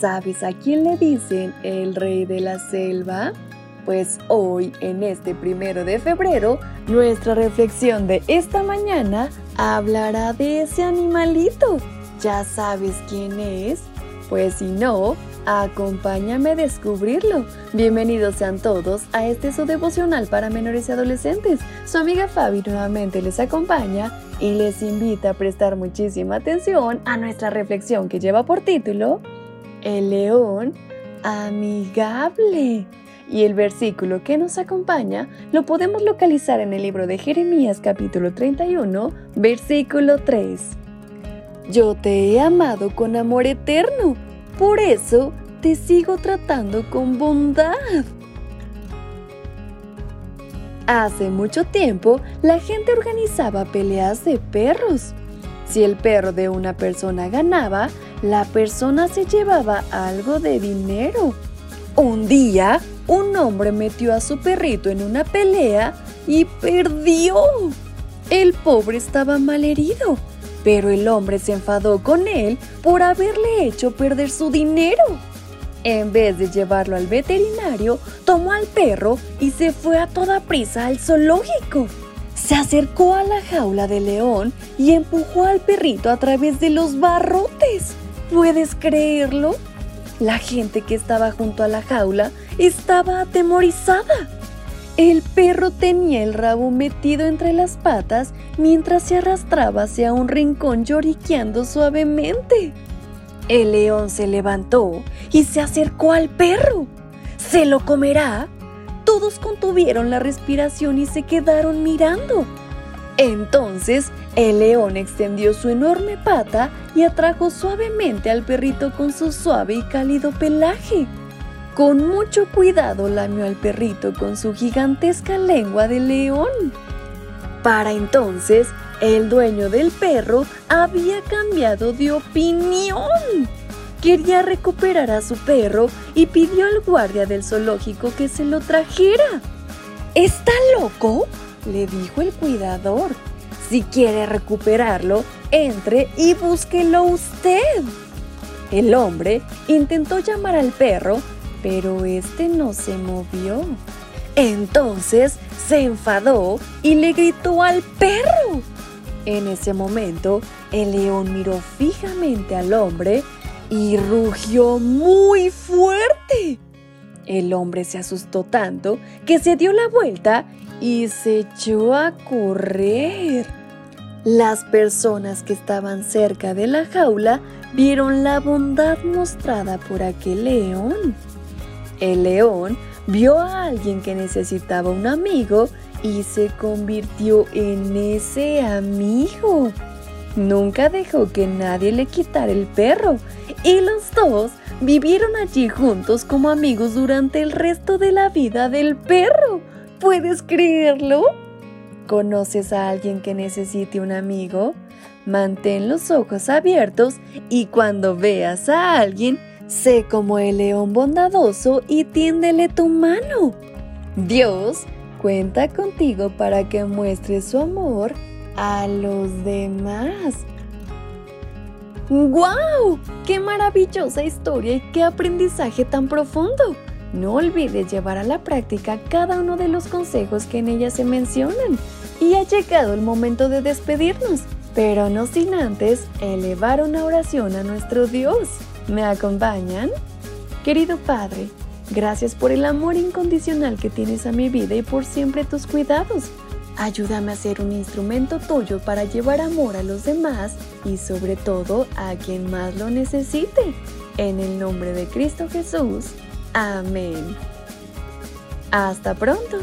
¿Sabes a quién le dicen el rey de la selva? Pues hoy, en este primero de febrero, nuestra reflexión de esta mañana hablará de ese animalito. ¿Ya sabes quién es? Pues si no, acompáñame a descubrirlo. Bienvenidos sean todos a este su devocional para menores y adolescentes. Su amiga Fabi nuevamente les acompaña y les invita a prestar muchísima atención a nuestra reflexión que lleva por título el león amigable. Y el versículo que nos acompaña lo podemos localizar en el libro de Jeremías capítulo 31, versículo 3. Yo te he amado con amor eterno, por eso te sigo tratando con bondad. Hace mucho tiempo la gente organizaba peleas de perros. Si el perro de una persona ganaba, la persona se llevaba algo de dinero. Un día, un hombre metió a su perrito en una pelea y perdió. El pobre estaba mal herido, pero el hombre se enfadó con él por haberle hecho perder su dinero. En vez de llevarlo al veterinario, tomó al perro y se fue a toda prisa al zoológico. Se acercó a la jaula del león y empujó al perrito a través de los barrotes. ¿Puedes creerlo? La gente que estaba junto a la jaula estaba atemorizada. El perro tenía el rabo metido entre las patas mientras se arrastraba hacia un rincón lloriqueando suavemente. El león se levantó y se acercó al perro. ¿Se lo comerá? Todos contuvieron la respiración y se quedaron mirando. Entonces, el león extendió su enorme pata y atrajo suavemente al perrito con su suave y cálido pelaje. Con mucho cuidado lamió al perrito con su gigantesca lengua de león. Para entonces, el dueño del perro había cambiado de opinión. Quería recuperar a su perro y pidió al guardia del zoológico que se lo trajera. ¿Está loco? Le dijo el cuidador. Si quiere recuperarlo, entre y búsquelo usted. El hombre intentó llamar al perro, pero este no se movió. Entonces se enfadó y le gritó al perro. En ese momento, el león miró fijamente al hombre y rugió muy fuerte. El hombre se asustó tanto que se dio la vuelta y se echó a correr. Las personas que estaban cerca de la jaula vieron la bondad mostrada por aquel león. El león vio a alguien que necesitaba un amigo y se convirtió en ese amigo. Nunca dejó que nadie le quitara el perro y los dos vivieron allí juntos como amigos durante el resto de la vida del perro. ¿Puedes creerlo? ¿Conoces a alguien que necesite un amigo? Mantén los ojos abiertos y cuando veas a alguien, sé como el león bondadoso y tiéndele tu mano. Dios cuenta contigo para que muestres su amor a los demás. ¡Guau! ¡Qué maravillosa historia y qué aprendizaje tan profundo! No olvides llevar a la práctica cada uno de los consejos que en ella se mencionan y ha llegado el momento de despedirnos, pero no sin antes elevar una oración a nuestro Dios. ¿Me acompañan? Querido Padre, gracias por el amor incondicional que tienes a mi vida y por siempre tus cuidados. Ayúdame a ser un instrumento tuyo para llevar amor a los demás y sobre todo a quien más lo necesite. En el nombre de Cristo Jesús. Amén. Hasta pronto.